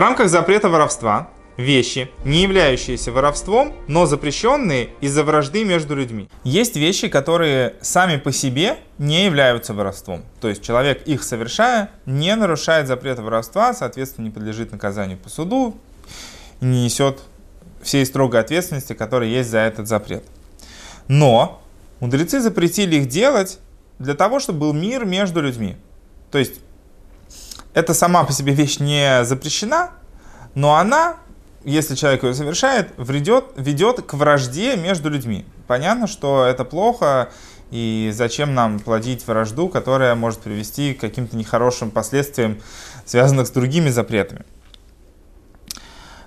рамках запрета воровства вещи, не являющиеся воровством, но запрещенные из-за вражды между людьми. Есть вещи, которые сами по себе не являются воровством. То есть человек, их совершая, не нарушает запрета воровства, соответственно, не подлежит наказанию по суду, не несет всей строгой ответственности, которая есть за этот запрет. Но мудрецы запретили их делать для того, чтобы был мир между людьми. То есть это сама по себе вещь не запрещена, но она если человек ее совершает, ведет, ведет к вражде между людьми. Понятно, что это плохо, и зачем нам плодить вражду, которая может привести к каким-то нехорошим последствиям, связанным с другими запретами.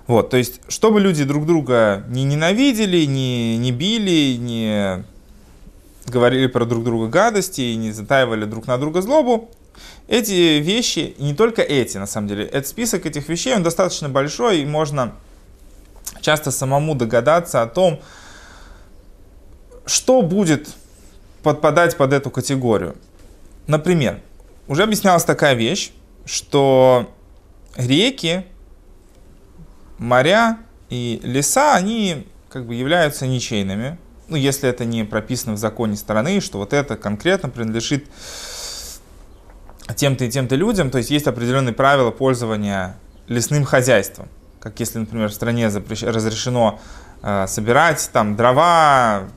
Вот, то есть, чтобы люди друг друга не ненавидели, не, не били, не говорили про друг друга гадости, не затаивали друг на друга злобу, эти вещи, не только эти, на самом деле, этот список этих вещей, он достаточно большой, и можно часто самому догадаться о том, что будет подпадать под эту категорию. Например, уже объяснялась такая вещь, что реки, моря и леса, они как бы являются ничейными. Ну, если это не прописано в законе страны, что вот это конкретно принадлежит тем-то и тем-то людям, то есть есть определенные правила пользования лесным хозяйством как если, например, в стране запрещ... разрешено э, собирать там дрова,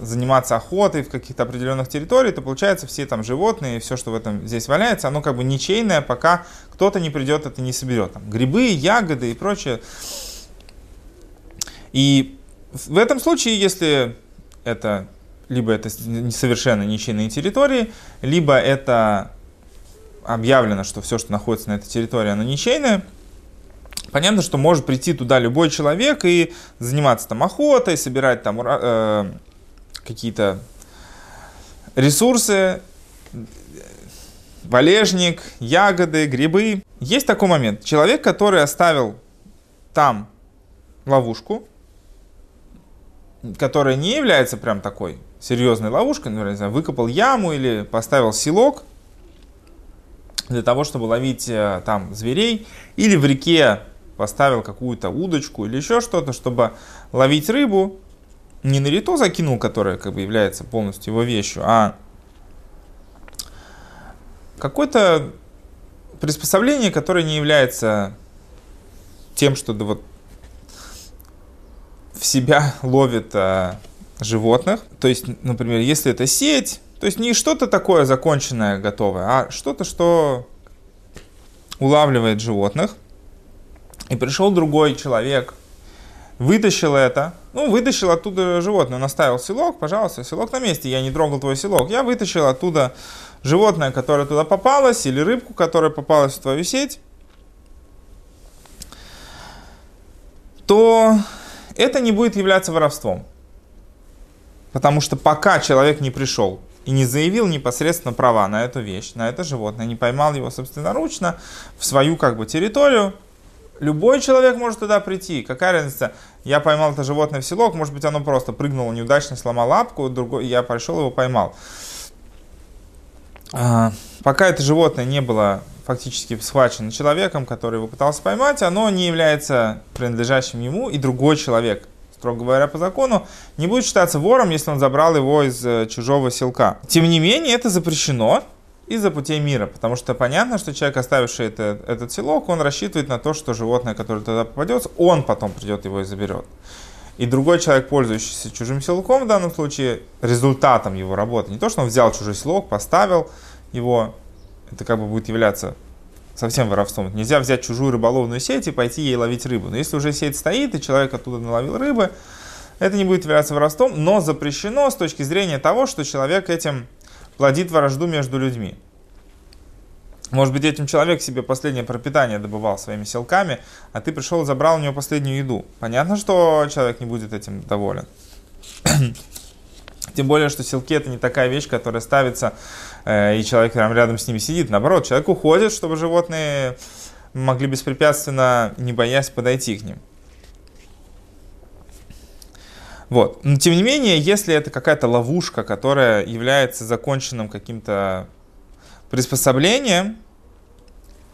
заниматься охотой в каких-то определенных территориях, то получается все там животные, все, что в этом здесь валяется, оно как бы ничейное, пока кто-то не придет, это не соберет. Там, грибы, ягоды и прочее. И в этом случае, если это либо это совершенно ничейные территории, либо это объявлено, что все, что находится на этой территории, оно ничейное, Понятно, что может прийти туда любой человек и заниматься там охотой, собирать там э, какие-то ресурсы, валежник, ягоды, грибы. Есть такой момент. Человек, который оставил там ловушку, которая не является прям такой серьезной ловушкой, например, не знаю, выкопал яму или поставил селок для того, чтобы ловить э, там зверей, или в реке поставил какую-то удочку или еще что-то, чтобы ловить рыбу, не на рито закинул, которое как бы является полностью его вещью, а какое-то приспособление, которое не является тем, что да, вот в себя ловит а, животных. То есть, например, если это сеть, то есть не что-то такое законченное, готовое, а что-то, что улавливает животных – и пришел другой человек, вытащил это, ну, вытащил оттуда животное, он оставил селок, пожалуйста, селок на месте, я не трогал твой селок. Я вытащил оттуда животное, которое туда попалось, или рыбку, которая попалась в твою сеть, то это не будет являться воровством. Потому что пока человек не пришел и не заявил непосредственно права на эту вещь, на это животное, не поймал его собственноручно в свою как бы территорию, Любой человек может туда прийти. Какая разница? Я поймал это животное в селок, может быть, оно просто прыгнуло неудачно, сломал лапку, другой, я пришел его поймал. А, пока это животное не было фактически схвачено человеком, который его пытался поймать, оно не является принадлежащим ему, и другой человек, строго говоря по закону, не будет считаться вором, если он забрал его из э, чужого селка. Тем не менее, это запрещено, из-за путей мира, потому что понятно, что человек, оставивший это, этот селок, он рассчитывает на то, что животное, которое туда попадет, он потом придет его и заберет. И другой человек, пользующийся чужим селком, в данном случае, результатом его работы, не то, что он взял чужой селок, поставил его, это как бы будет являться совсем воровством. Нельзя взять чужую рыболовную сеть и пойти ей ловить рыбу. Но если уже сеть стоит, и человек оттуда наловил рыбы, это не будет являться воровством, но запрещено с точки зрения того, что человек этим плодит вражду между людьми. Может быть, этим человек себе последнее пропитание добывал своими селками, а ты пришел и забрал у него последнюю еду. Понятно, что человек не будет этим доволен. Тем более, что селки это не такая вещь, которая ставится, э, и человек прямо рядом с ними сидит. Наоборот, человек уходит, чтобы животные могли беспрепятственно, не боясь, подойти к ним. Вот. Но тем не менее, если это какая-то ловушка, которая является законченным каким-то приспособлением,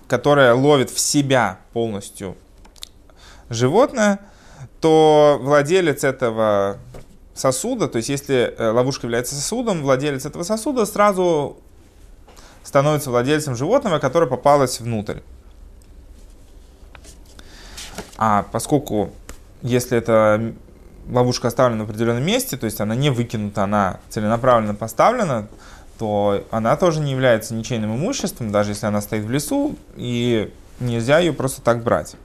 которая ловит в себя полностью животное, то владелец этого сосуда, то есть если э, ловушка является сосудом, владелец этого сосуда сразу становится владельцем животного, которое попалось внутрь. А поскольку если эта ловушка оставлена в определенном месте, то есть она не выкинута, она целенаправленно поставлена, то она тоже не является ничейным имуществом, даже если она стоит в лесу, и нельзя ее просто так брать.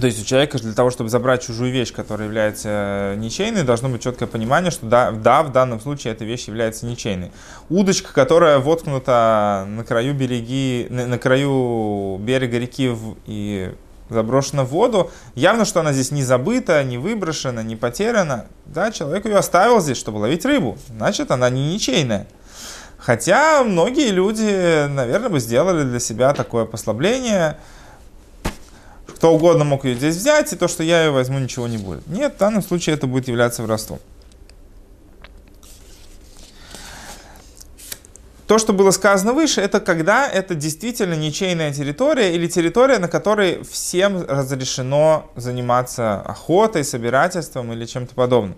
То есть у человека для того, чтобы забрать чужую вещь, которая является э, ничейной, должно быть четкое понимание, что да, да, в данном случае эта вещь является ничейной. Удочка, которая воткнута на краю береги, на, на краю берега реки в, и заброшена в воду, явно, что она здесь не забыта, не выброшена, не потеряна. Да, человек ее оставил здесь, чтобы ловить рыбу. Значит, она не ничейная. Хотя многие люди, наверное, бы сделали для себя такое послабление – кто угодно мог ее здесь взять, и то, что я ее возьму, ничего не будет. Нет, в данном случае это будет являться воровством. То, что было сказано выше, это когда это действительно ничейная территория или территория, на которой всем разрешено заниматься охотой, собирательством или чем-то подобным.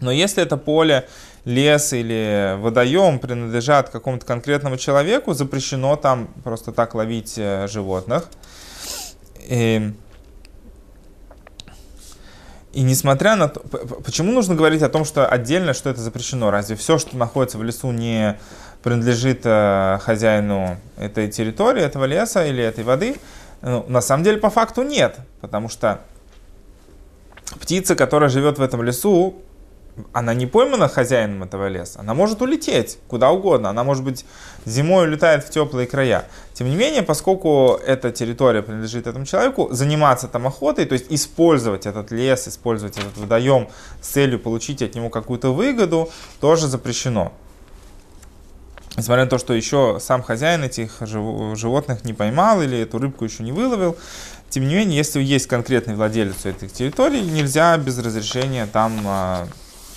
Но если это поле, лес или водоем принадлежат какому-то конкретному человеку, запрещено там просто так ловить э, животных. И, и несмотря на то, почему нужно говорить о том, что отдельно, что это запрещено? Разве все, что находится в лесу, не принадлежит э, хозяину этой территории, этого леса или этой воды? Ну, на самом деле, по факту нет, потому что птица, которая живет в этом лесу, она не поймана хозяином этого леса, она может улететь куда угодно, она может быть зимой улетает в теплые края. Тем не менее, поскольку эта территория принадлежит этому человеку, заниматься там охотой, то есть использовать этот лес, использовать этот водоем с целью получить от него какую-то выгоду, тоже запрещено. Несмотря на то, что еще сам хозяин этих животных не поймал или эту рыбку еще не выловил, тем не менее, если есть конкретный владелец этих территорий, нельзя без разрешения там а,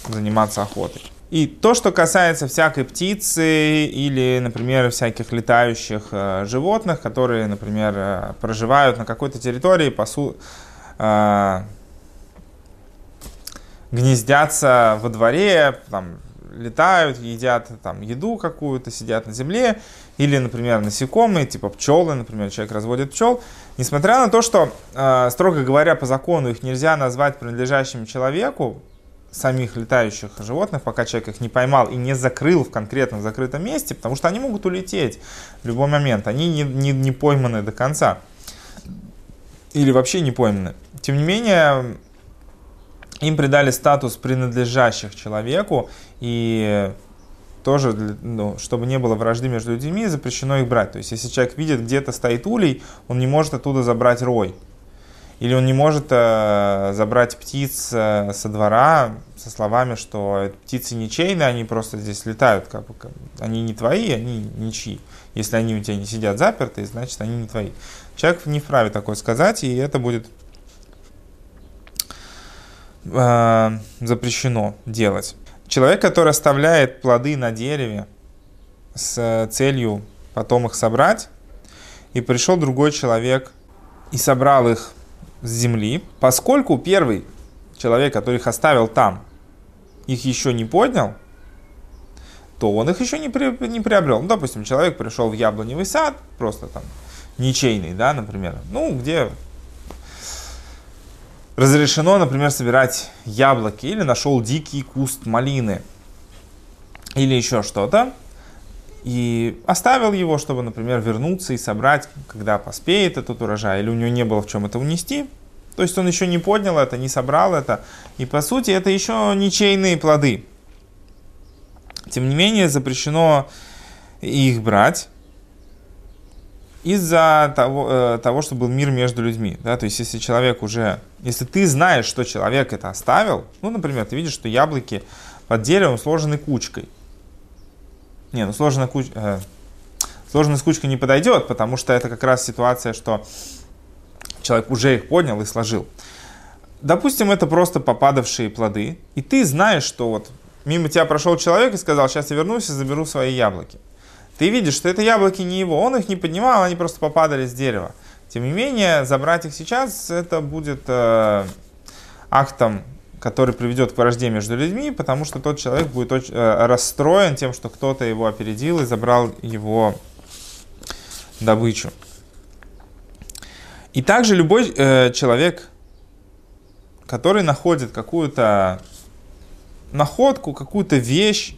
заниматься охотой. И то, что касается всякой птицы или, например, всяких летающих э, животных, которые, например, э, проживают на какой-то территории, пасу, э, гнездятся во дворе, там, летают, едят там, еду какую-то, сидят на земле, или, например, насекомые, типа пчелы, например, человек разводит пчел. Несмотря на то, что, э, строго говоря, по закону их нельзя назвать принадлежащим человеку, самих летающих животных, пока человек их не поймал и не закрыл в конкретном закрытом месте, потому что они могут улететь в любой момент, они не, не, не пойманы до конца или вообще не пойманы. Тем не менее, им придали статус принадлежащих человеку, и тоже, ну, чтобы не было вражды между людьми, запрещено их брать. То есть, если человек видит, где-то стоит улей, он не может оттуда забрать рой. Или он не может э, забрать птиц э, со двора со словами, что птицы ничейные, они просто здесь летают, как бы, они не твои, они ничьи. Если они у тебя не сидят заперты, значит они не твои. Человек не вправе такое сказать, и это будет э, запрещено делать. Человек, который оставляет плоды на дереве с целью потом их собрать, и пришел другой человек и собрал их с земли, поскольку первый человек, который их оставил там, их еще не поднял, то он их еще не, при, не приобрел. Ну, допустим, человек пришел в яблоневый сад, просто там ничейный, да, например, ну, где разрешено, например, собирать яблоки, или нашел дикий куст малины, или еще что-то, и оставил его, чтобы, например, вернуться и собрать, когда поспеет этот урожай, или у него не было в чем это унести. То есть он еще не поднял это, не собрал это. И по сути это еще ничейные плоды. Тем не менее запрещено их брать из-за того, э, того, что был мир между людьми. Да? То есть если человек уже, если ты знаешь, что человек это оставил, ну, например, ты видишь, что яблоки под деревом сложены кучкой, не, ну сложная кучка... Э, сложная кучка не подойдет, потому что это как раз ситуация, что человек уже их поднял и сложил. Допустим, это просто попадавшие плоды, и ты знаешь, что вот мимо тебя прошел человек и сказал, сейчас я вернусь и заберу свои яблоки. Ты видишь, что это яблоки не его, он их не поднимал, они просто попадали с дерева. Тем не менее, забрать их сейчас, это будет э, актом, который приведет к вражде между людьми, потому что тот человек будет очень, э, расстроен тем, что кто-то его опередил и забрал его добычу. И также любой э, человек, который находит какую-то находку, какую-то вещь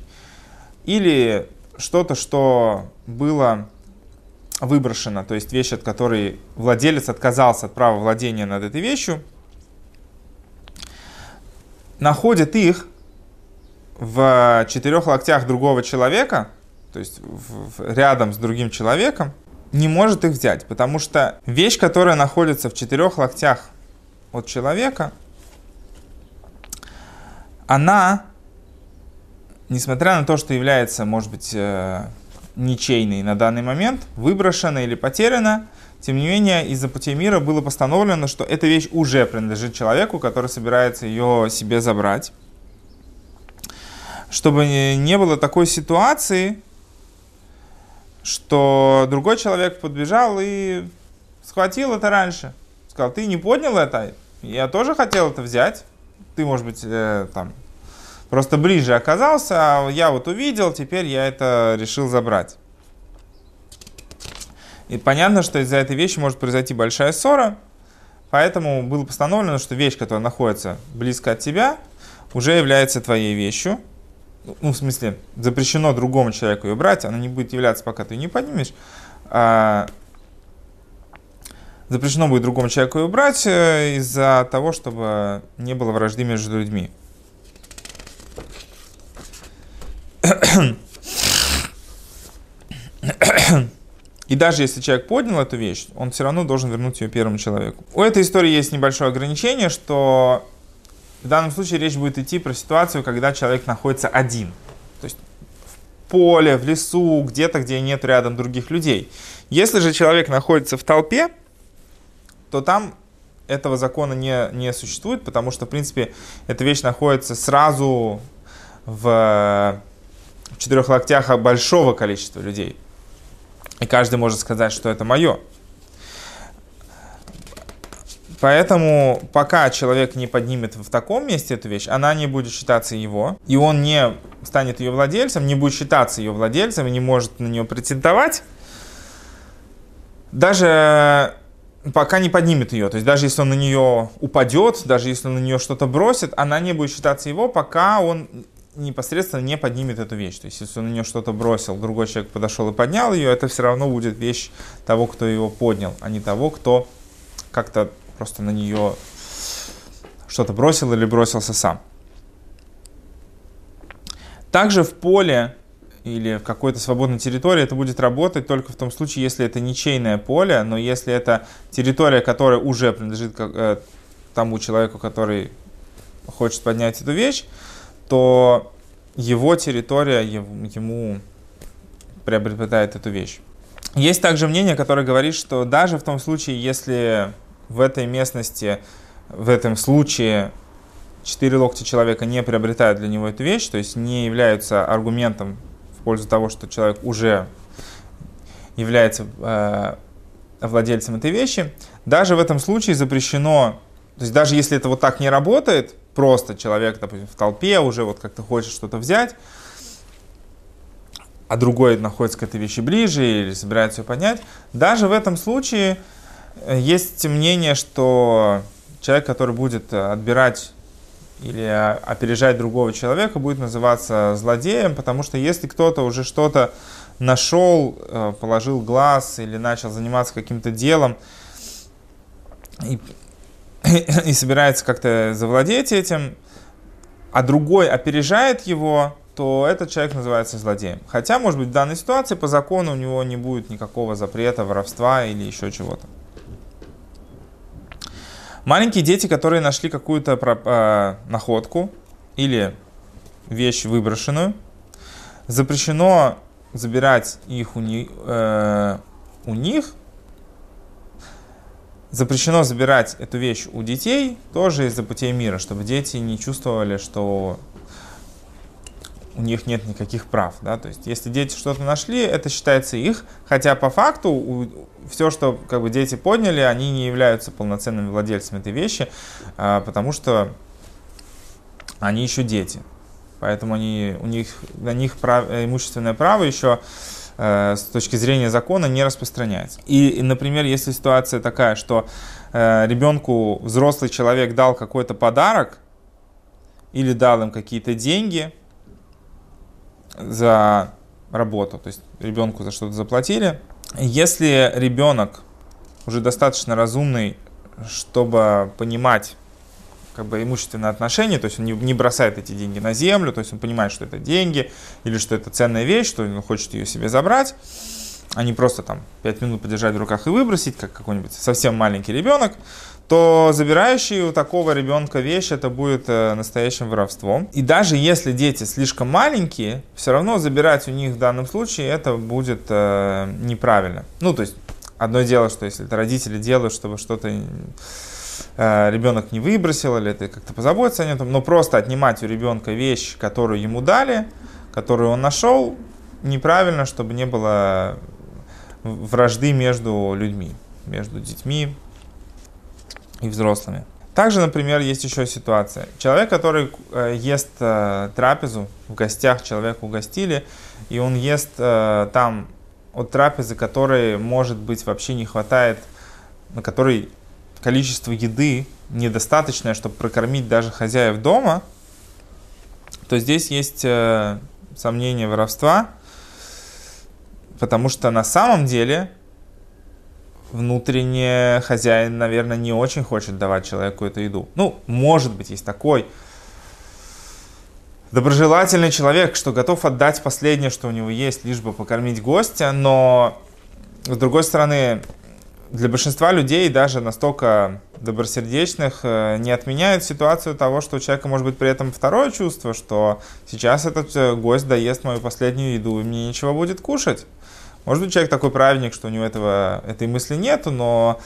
или что-то, что было выброшено, то есть вещь, от которой владелец отказался от права владения над этой вещью, находит их в четырех локтях другого человека, то есть в, в, рядом с другим человеком, не может их взять, потому что вещь, которая находится в четырех локтях от человека, она, несмотря на то, что является, может быть, ничейной на данный момент, выброшена или потеряна, тем не менее, из-за путей мира было постановлено, что эта вещь уже принадлежит человеку, который собирается ее себе забрать. Чтобы не было такой ситуации, что другой человек подбежал и схватил это раньше. Сказал, ты не поднял это, я тоже хотел это взять. Ты, может быть, э, там просто ближе оказался, а я вот увидел, теперь я это решил забрать. И понятно, что из-за этой вещи может произойти большая ссора, поэтому было постановлено, что вещь, которая находится близко от тебя, уже является твоей вещью, ну, в смысле, запрещено другому человеку ее брать, она не будет являться, пока ты ее не поднимешь, а запрещено будет другому человеку ее брать э, из-за того, чтобы не было вражды между людьми. И даже если человек поднял эту вещь, он все равно должен вернуть ее первому человеку. У этой истории есть небольшое ограничение, что в данном случае речь будет идти про ситуацию, когда человек находится один. То есть в поле, в лесу, где-то, где нет рядом других людей. Если же человек находится в толпе, то там этого закона не, не существует, потому что, в принципе, эта вещь находится сразу в четырех локтях большого количества людей. И каждый может сказать, что это мое. Поэтому пока человек не поднимет в таком месте эту вещь, она не будет считаться его, и он не станет ее владельцем, не будет считаться ее владельцем и не может на нее претендовать, даже пока не поднимет ее. То есть даже если он на нее упадет, даже если он на нее что-то бросит, она не будет считаться его, пока он непосредственно не поднимет эту вещь. То есть, если он на нее что-то бросил, другой человек подошел и поднял ее, это все равно будет вещь того, кто его поднял, а не того, кто как-то просто на нее что-то бросил или бросился сам. Также в поле или в какой-то свободной территории это будет работать только в том случае, если это ничейное поле, но если это территория, которая уже принадлежит э, тому человеку, который хочет поднять эту вещь, то его территория ему приобретает эту вещь. Есть также мнение, которое говорит, что даже в том случае, если в этой местности, в этом случае четыре локтя человека не приобретают для него эту вещь, то есть не являются аргументом в пользу того, что человек уже является э, владельцем этой вещи, даже в этом случае запрещено, то есть даже если это вот так не работает, просто человек, допустим, в толпе уже вот как-то хочет что-то взять, а другой находится к этой вещи ближе или собирается ее поднять, даже в этом случае Э, есть мнение, что человек, который будет э, отбирать или э, опережать другого человека, будет называться злодеем, потому что если кто-то уже что-то нашел, положил глаз или начал заниматься каким-то делом и, и собирается как-то завладеть этим, а другой опережает его, то этот человек называется злодеем. Хотя, может быть, в данной ситуации по закону у него не будет никакого запрета, воровства или еще чего-то. Маленькие дети, которые нашли какую-то э, находку или вещь выброшенную, запрещено забирать их у, ни, э, у них, запрещено забирать эту вещь у детей тоже из-за путей мира, чтобы дети не чувствовали, что у них нет никаких прав. Да? То есть, если дети что-то нашли, это считается их, хотя по факту у, все, что как бы, дети подняли, они не являются полноценными владельцами этой вещи, а, потому что они еще дети. Поэтому они, у них, на них прав, имущественное право еще с точки зрения закона не распространяется. И, и например, если ситуация такая, что э, ребенку взрослый человек дал какой-то подарок или дал им какие-то деньги, за работу, то есть ребенку за что-то заплатили. Если ребенок уже достаточно разумный, чтобы понимать как бы имущественные отношения, то есть он не, не бросает эти деньги на землю, то есть он понимает, что это деньги или что это ценная вещь, что он хочет ее себе забрать, а не просто там 5 минут подержать в руках и выбросить, как какой-нибудь совсем маленький ребенок, то забирающий у такого ребенка вещь это будет э, настоящим воровством. И даже если дети слишком маленькие, все равно забирать у них в данном случае это будет э, неправильно. Ну, то есть, одно дело, что если это родители делают, чтобы что-то ребенок не выбросил или это как-то позаботиться о нем, но просто отнимать у ребенка вещь, которую ему дали, которую он нашел, неправильно, чтобы не было вражды между людьми, между детьми, и взрослыми. Также, например, есть еще ситуация. Человек, который э, ест э, трапезу, в гостях человека угостили, и он ест э, там от трапезы, которой, может быть, вообще не хватает, на которой количество еды недостаточное, чтобы прокормить даже хозяев дома, то здесь есть э, сомнение воровства, потому что на самом деле внутренне хозяин, наверное, не очень хочет давать человеку эту еду. Ну, может быть, есть такой доброжелательный человек, что готов отдать последнее, что у него есть, лишь бы покормить гостя, но, с другой стороны, для большинства людей, даже настолько добросердечных, э, не отменяет ситуацию того, что у человека может быть при этом второе чувство, что сейчас этот э, гость доест мою последнюю еду, и мне ничего будет кушать. Может быть, человек такой праведник, что у него этого, этой мысли нету, но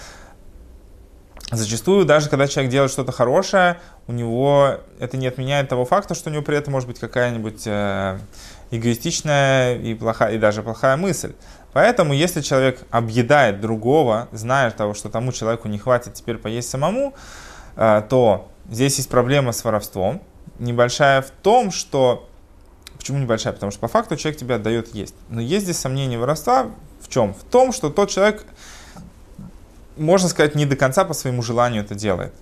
зачастую, даже когда человек делает что-то хорошее, у него это не отменяет того факта, что у него при этом может быть какая-нибудь э, эгоистичная и, плохая, и даже плохая мысль. Поэтому, если человек объедает другого, зная того, что тому человеку не хватит теперь поесть самому, э, то здесь есть проблема с воровством. Небольшая в том, что Почему небольшая? Потому что по факту человек тебе отдает есть. Но есть здесь сомнение воровства в чем? В том, что тот человек, можно сказать, не до конца по своему желанию это делает.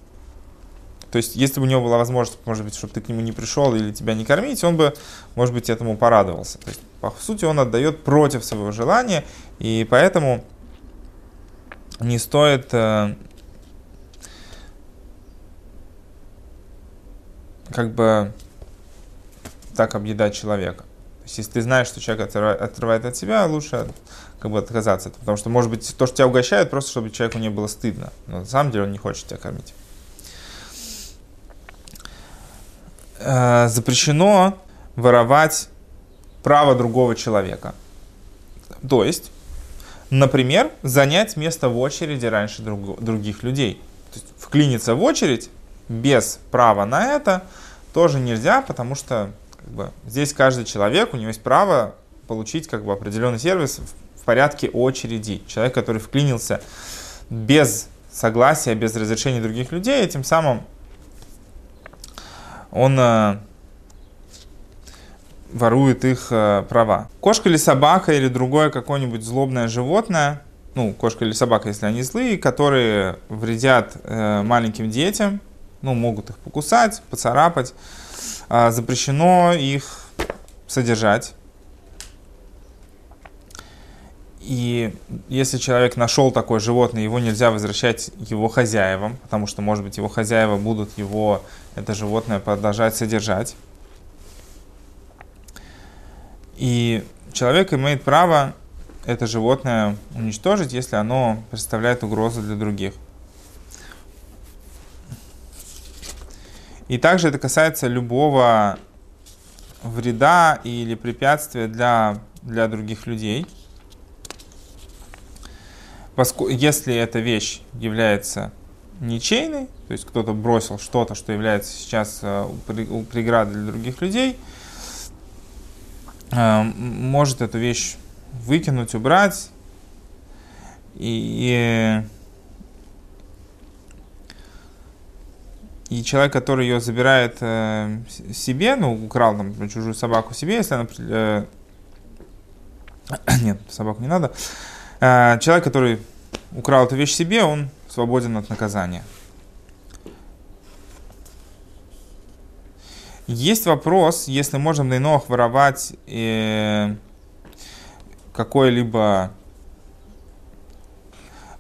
То есть, если бы у него была возможность, может быть, чтобы ты к нему не пришел или тебя не кормить, он бы, может быть, этому порадовался. То есть, по сути, он отдает против своего желания, и поэтому не стоит э, как бы так объедать человека. То есть, если ты знаешь, что человек отрывает, отрывает от себя, лучше как бы отказаться. Потому что, может быть, то, что тебя угощают, просто чтобы человеку не было стыдно. Но на самом деле он не хочет тебя кормить. Э, запрещено воровать право другого человека. То есть, например, занять место в очереди раньше друг, других людей. То есть, вклиниться в очередь без права на это тоже нельзя, потому что как бы, здесь каждый человек, у него есть право получить как бы, определенный сервис в, порядке очереди. Человек, который вклинился без согласия, без разрешения других людей, тем самым он э, ворует их э, права. Кошка или собака или другое какое-нибудь злобное животное, ну, кошка или собака, если они злые, которые вредят э, маленьким детям, ну, могут их покусать, поцарапать, а, запрещено их содержать. И если человек нашел такое животное, его нельзя возвращать его хозяевам, потому что, может быть, его хозяева будут его, это животное, продолжать содержать. И человек имеет право это животное уничтожить, если оно представляет угрозу для других. И также это касается любого вреда или препятствия для, для других людей. Если эта вещь является ничейной, то есть кто-то бросил что-то, что является сейчас э, преградой для других людей, э, может эту вещь выкинуть, убрать. И, и человек, который ее забирает э, себе, ну, украл там чужую собаку себе, если она... Нет, собаку не надо. Э, человек, который украл эту вещь себе, он свободен от наказания. Есть вопрос, если можем на инох воровать э, какое-либо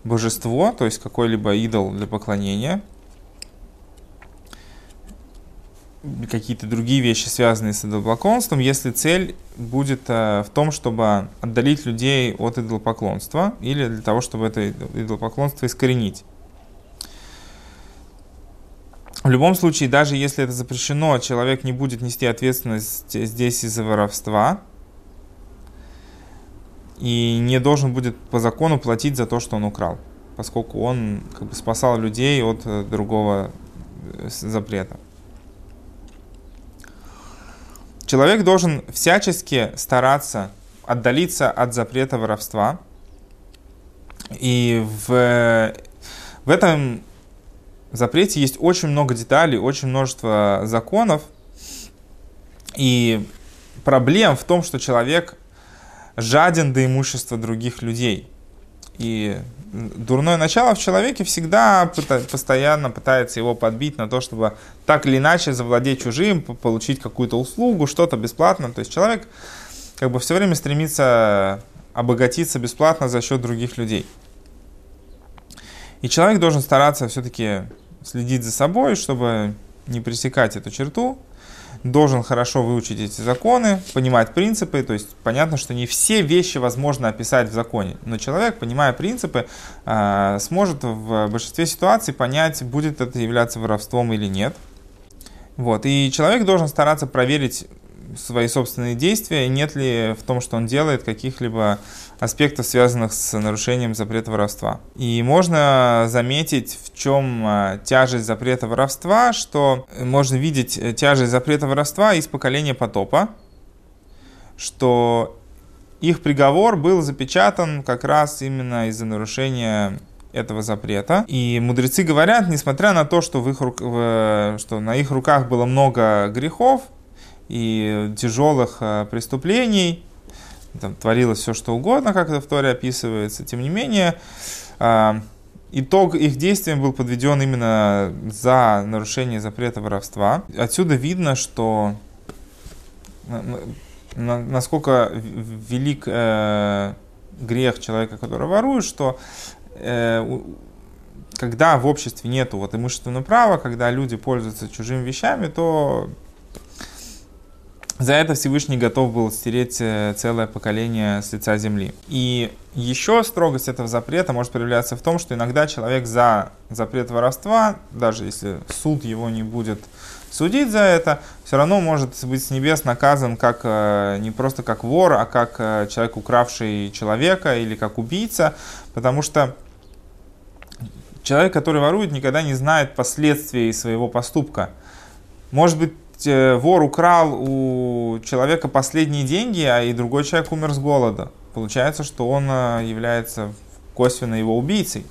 божество, то есть какой-либо идол для поклонения, какие-то другие вещи, связанные с идолопоклонством, если цель будет э, в том, чтобы отдалить людей от идолопоклонства или для того, чтобы это идолопоклонство искоренить. В любом случае, даже если это запрещено, человек не будет нести ответственность здесь из-за воровства и не должен будет по закону платить за то, что он украл, поскольку он как бы спасал людей от э, другого э, запрета. Человек должен всячески стараться отдалиться от запрета воровства. И в, в этом запрете есть очень много деталей, очень множество законов. И проблем в том, что человек жаден до имущества других людей. И дурное начало в человеке всегда постоянно пытается его подбить на то, чтобы так или иначе завладеть чужим, получить какую-то услугу, что-то бесплатно. То есть человек как бы все время стремится обогатиться бесплатно за счет других людей. И человек должен стараться все-таки следить за собой, чтобы не пресекать эту черту. Должен хорошо выучить эти законы, понимать принципы. То есть понятно, что не все вещи возможно описать в законе. Но человек, понимая принципы, а, сможет в большинстве ситуаций понять, будет это являться воровством или нет. Вот. И человек должен стараться проверить свои собственные действия, нет ли в том, что он делает, каких-либо аспектов, связанных с нарушением запрета воровства. И можно заметить, в чем а, тяжесть запрета воровства, что можно видеть э, тяжесть запрета воровства из поколения потопа, что их приговор был запечатан как раз именно из-за нарушения этого запрета. И мудрецы говорят, несмотря на то, что, в их, что на их руках было много грехов и тяжелых а, преступлений, там творилось все что угодно, как это в Торе описывается. Тем не менее, а, итог их действиям был подведен именно за нарушение запрета воровства. Отсюда видно, что насколько велик э, грех человека, который ворует, что э, когда в обществе нет вот имущественного права, когда люди пользуются чужими вещами, то за это Всевышний готов был стереть э, целое поколение с лица земли. И еще строгость этого запрета может проявляться в том, что иногда человек за запрет воровства, даже если суд его не будет судить за это, все равно может быть с небес наказан как э, не просто как вор, а как э, человек, укравший человека или как убийца, потому что человек, который ворует, никогда не знает последствий своего поступка. Может быть, Э, вор украл у человека последние деньги, а и другой человек умер с голода. Получается, что он э, является косвенно его убийцей.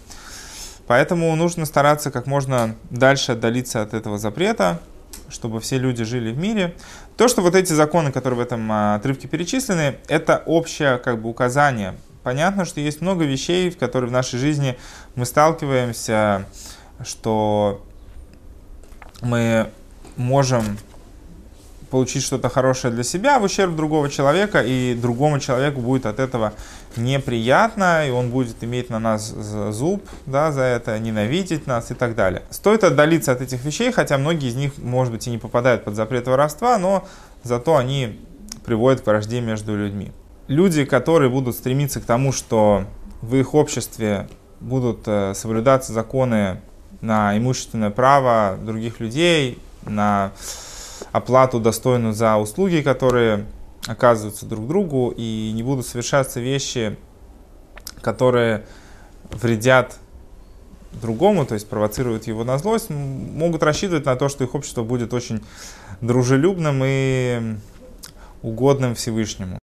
Поэтому нужно стараться как можно дальше отдалиться от этого запрета, чтобы все люди жили в мире. То, что вот эти законы, которые в этом э, отрывке перечислены, это общее как бы указание. Понятно, что есть много вещей, в которые в нашей жизни мы сталкиваемся, что мы можем получить что-то хорошее для себя в ущерб другого человека, и другому человеку будет от этого неприятно, и он будет иметь на нас зуб да, за это, ненавидеть нас и так далее. Стоит отдалиться от этих вещей, хотя многие из них, может быть, и не попадают под запрет воровства, но зато они приводят к вражде между людьми. Люди, которые будут стремиться к тому, что в их обществе будут э, соблюдаться законы на имущественное право других людей, на оплату достойную за услуги, которые оказываются друг другу, и не будут совершаться вещи, которые вредят другому, то есть провоцируют его на злость, могут рассчитывать на то, что их общество будет очень дружелюбным и угодным Всевышнему.